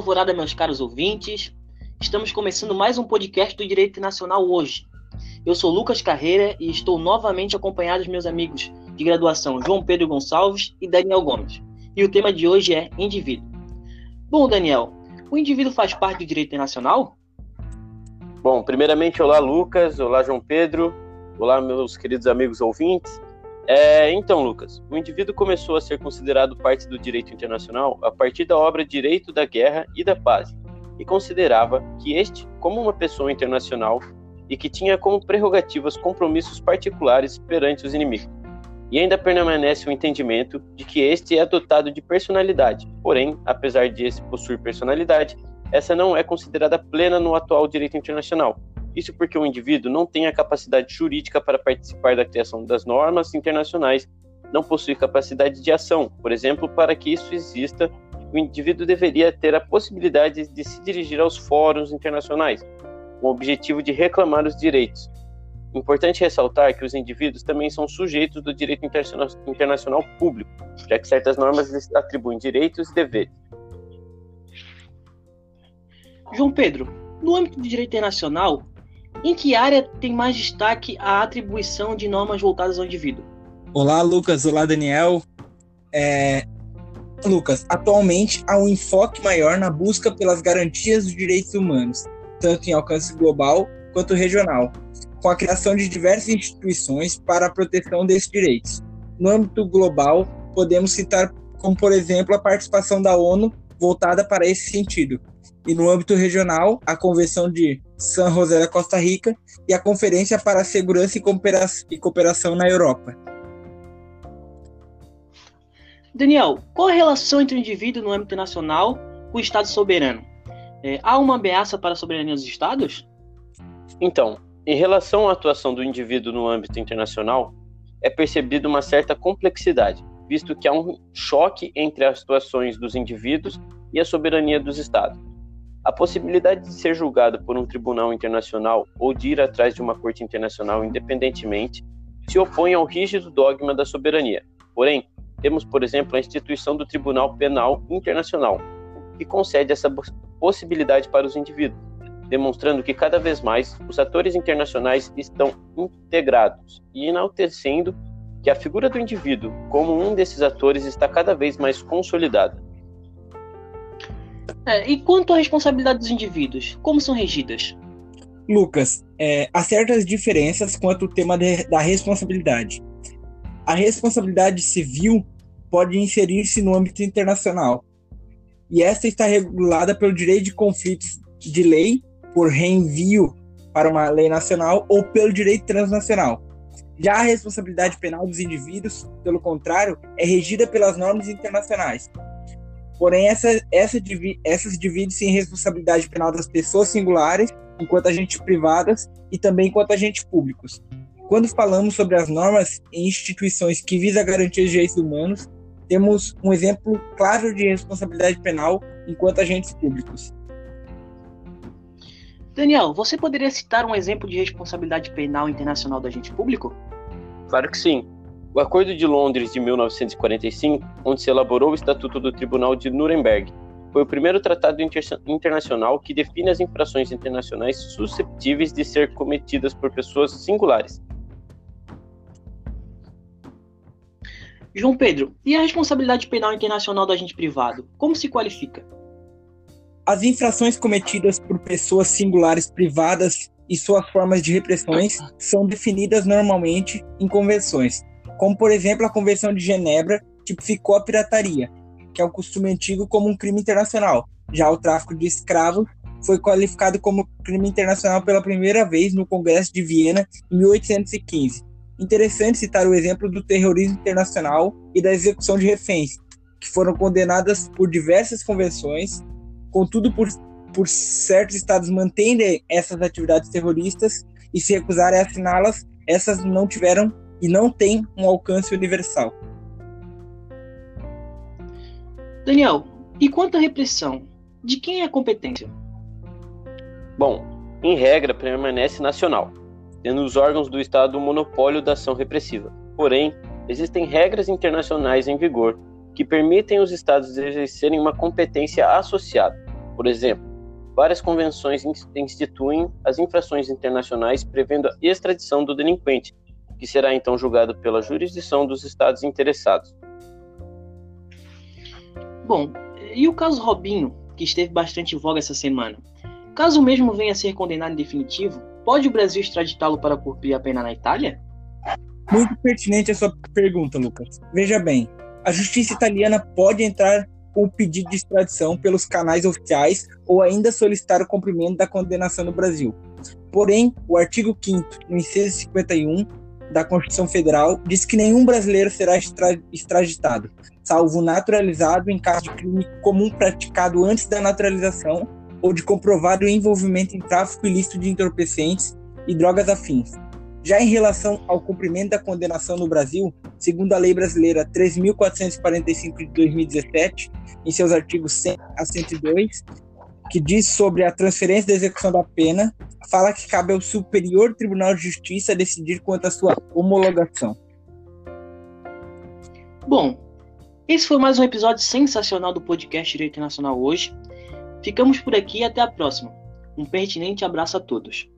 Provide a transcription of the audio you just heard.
Alvorada, meus caros ouvintes. Estamos começando mais um podcast do Direito Internacional hoje. Eu sou Lucas Carreira e estou novamente acompanhado dos meus amigos de graduação João Pedro Gonçalves e Daniel Gomes. E o tema de hoje é indivíduo. Bom, Daniel, o indivíduo faz parte do direito internacional? Bom, primeiramente, olá Lucas, olá João Pedro, olá meus queridos amigos ouvintes. É, então, Lucas, o indivíduo começou a ser considerado parte do direito internacional a partir da obra Direito da Guerra e da Paz, e considerava que este, como uma pessoa internacional, e que tinha como prerrogativas compromissos particulares perante os inimigos. E ainda permanece o entendimento de que este é dotado de personalidade, porém, apesar de esse possuir personalidade, essa não é considerada plena no atual direito internacional, isso porque o indivíduo não tem a capacidade jurídica para participar da criação das normas internacionais, não possui capacidade de ação. Por exemplo, para que isso exista, o indivíduo deveria ter a possibilidade de se dirigir aos fóruns internacionais, com o objetivo de reclamar os direitos. Importante ressaltar que os indivíduos também são sujeitos do direito internacional público, já que certas normas atribuem direitos e deveres. João Pedro, no âmbito do direito internacional, em que área tem mais destaque a atribuição de normas voltadas ao indivíduo? Olá, Lucas. Olá, Daniel. É... Lucas, atualmente há um enfoque maior na busca pelas garantias dos direitos humanos, tanto em alcance global quanto regional, com a criação de diversas instituições para a proteção desses direitos. No âmbito global, podemos citar como, por exemplo, a participação da ONU voltada para esse sentido, e no âmbito regional, a Convenção de San José da Costa Rica e a Conferência para a Segurança e Cooperação na Europa. Daniel, qual a relação entre o indivíduo no âmbito nacional com o Estado soberano? É, há uma ameaça para a soberania dos Estados? Então, em relação à atuação do indivíduo no âmbito internacional, é percebida uma certa complexidade, visto que há um choque entre as atuações dos indivíduos e a soberania dos Estados. A possibilidade de ser julgado por um tribunal internacional ou de ir atrás de uma corte internacional independentemente se opõe ao rígido dogma da soberania. Porém, temos, por exemplo, a instituição do Tribunal Penal Internacional, que concede essa possibilidade para os indivíduos, demonstrando que cada vez mais os atores internacionais estão integrados e enaltecendo que a figura do indivíduo como um desses atores está cada vez mais consolidada. É, e quanto à responsabilidade dos indivíduos, como são regidas? Lucas, é, há certas diferenças quanto ao tema de, da responsabilidade. A responsabilidade civil pode inserir-se no âmbito internacional, e esta está regulada pelo direito de conflitos de lei, por reenvio para uma lei nacional ou pelo direito transnacional. Já a responsabilidade penal dos indivíduos, pelo contrário, é regida pelas normas internacionais, Porém, essa, essa, essas dividem-se em responsabilidade penal das pessoas singulares, enquanto agentes privadas e também enquanto agentes públicos. Quando falamos sobre as normas em instituições que visam garantir os direitos humanos, temos um exemplo claro de responsabilidade penal enquanto agentes públicos. Daniel, você poderia citar um exemplo de responsabilidade penal internacional do agente público? Claro que sim. O Acordo de Londres de 1945, onde se elaborou o Estatuto do Tribunal de Nuremberg, foi o primeiro tratado inter internacional que define as infrações internacionais susceptíveis de ser cometidas por pessoas singulares. João Pedro, e a responsabilidade penal internacional do agente privado? Como se qualifica? As infrações cometidas por pessoas singulares privadas e suas formas de repressões são definidas normalmente em convenções, como por exemplo a Convenção de Genebra tipificou a pirataria, que é um costume antigo como um crime internacional. Já o tráfico de escravos foi qualificado como crime internacional pela primeira vez no Congresso de Viena em 1815. Interessante citar o exemplo do terrorismo internacional e da execução de reféns, que foram condenadas por diversas convenções, contudo, por, por certos estados manterem essas atividades terroristas e se recusarem a assiná-las, essas não tiveram e não tem um alcance universal. Daniel, e quanto à repressão? De quem é a competência? Bom, em regra, permanece nacional, tendo os órgãos do Estado o monopólio da ação repressiva. Porém, existem regras internacionais em vigor que permitem os Estados exercerem uma competência associada. Por exemplo, várias convenções instituem as infrações internacionais prevendo a extradição do delinquente, que será então julgado pela jurisdição dos estados interessados. Bom, e o caso Robinho, que esteve bastante em voga essa semana? Caso mesmo venha a ser condenado em definitivo, pode o Brasil extraditá-lo para cumprir a pena na Itália? Muito pertinente a sua pergunta, Lucas. Veja bem, a justiça italiana pode entrar com o pedido de extradição pelos canais oficiais ou ainda solicitar o cumprimento da condenação no Brasil. Porém, o artigo 5 no inciso 51 da Constituição Federal diz que nenhum brasileiro será extraditado, salvo naturalizado em caso de crime comum praticado antes da naturalização ou de comprovado envolvimento em tráfico ilícito de entorpecentes e drogas afins. Já em relação ao cumprimento da condenação no Brasil, segundo a Lei Brasileira 3.445 de 2017, em seus artigos 100 a 102, que diz sobre a transferência da execução da pena, fala que cabe ao Superior Tribunal de Justiça decidir quanto à sua homologação. Bom, esse foi mais um episódio sensacional do podcast Direito Nacional hoje. Ficamos por aqui e até a próxima. Um pertinente abraço a todos.